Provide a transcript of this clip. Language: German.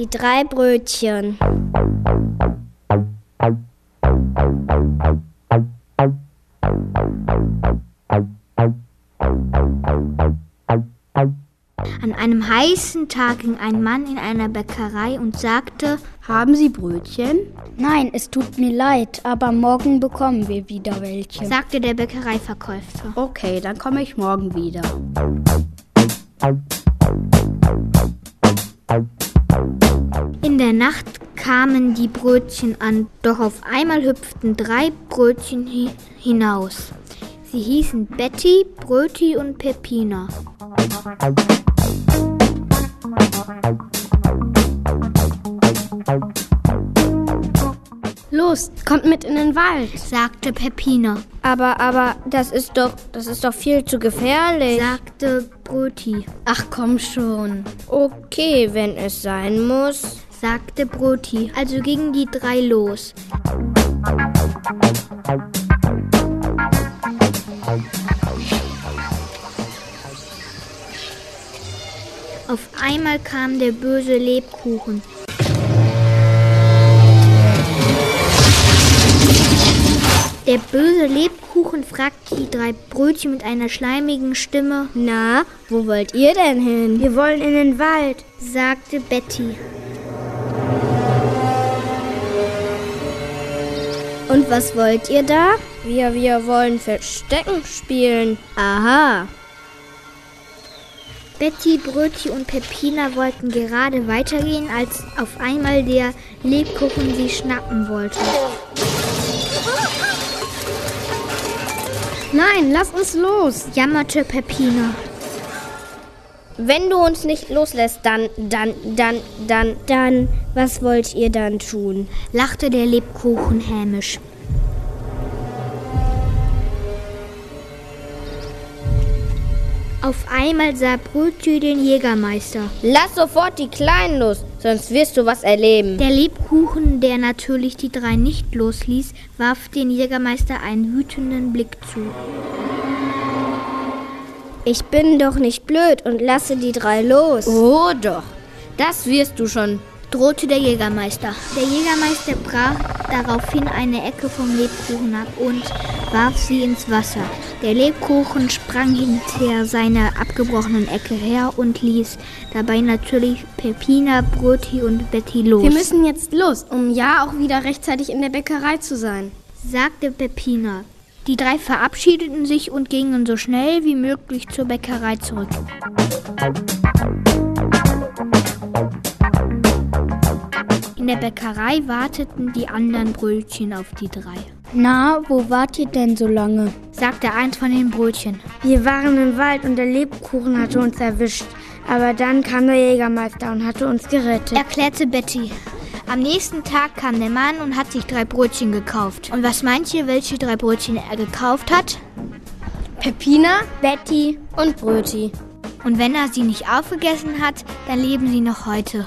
die drei Brötchen. An einem heißen Tag ging ein Mann in einer Bäckerei und sagte, Haben Sie Brötchen? Nein, es tut mir leid, aber morgen bekommen wir wieder welche. sagte der Bäckereiverkäufer. Okay, dann komme ich morgen wieder. Der Nacht kamen die Brötchen an, doch auf einmal hüpften drei Brötchen hi hinaus. Sie hießen Betty, Bröti und Peppina. Los, kommt mit in den Wald. sagte Peppina, Aber, aber, das ist doch, das ist doch viel zu gefährlich. sagte Bröti, Ach komm schon. Okay, wenn es sein muss. Sagte Broti. Also gingen die drei los. Auf einmal kam der böse Lebkuchen. Der böse Lebkuchen fragte die drei Brötchen mit einer schleimigen Stimme, Na, wo wollt ihr denn hin? Wir wollen in den Wald. sagte Betty. Und was wollt ihr da? Wir, wir wollen Verstecken spielen. Aha. Betty, Brötchi und Peppina wollten gerade weitergehen, als auf einmal der Lebkuchen sie schnappen wollte. Nein, lass uns los. Jammerte Peppina. Wenn du uns nicht loslässt, dann, dann, dann, dann, dann, was wollt ihr dann tun? lachte der Lebkuchen hämisch. Auf einmal sah Brötchi den Jägermeister. Lass sofort die Kleinen los, sonst wirst du was erleben. Der Lebkuchen, der natürlich die drei nicht losließ, warf den Jägermeister einen wütenden Blick zu. Ich bin doch nicht blöd und lasse die drei los. Oh doch, das wirst du schon. drohte der Jägermeister. Der Jägermeister brach daraufhin eine Ecke vom Lebkuchen ab und warf sie ins Wasser. Der Lebkuchen sprang hinter seiner abgebrochenen Ecke her und ließ dabei natürlich Peppina, Broti und Betty los. Wir müssen jetzt los, um ja auch wieder rechtzeitig in der Bäckerei zu sein. sagte Peppina. Die drei verabschiedeten sich und gingen so schnell wie möglich zur Bäckerei zurück. In der Bäckerei warteten die anderen Brötchen auf die drei. Na, wo wart ihr denn so lange? sagte eins von den Brötchen. Wir waren im Wald und der Lebkuchen hatte uns erwischt. Aber dann kam der Jägermeister und hatte uns gerettet. Erklärte Betty. Am nächsten Tag kam der Mann und hat sich drei Brötchen gekauft. Und was meint ihr, welche drei Brötchen er gekauft hat? Peppina, Betty und Bröti. Und wenn er sie nicht aufgegessen hat, dann leben sie noch heute.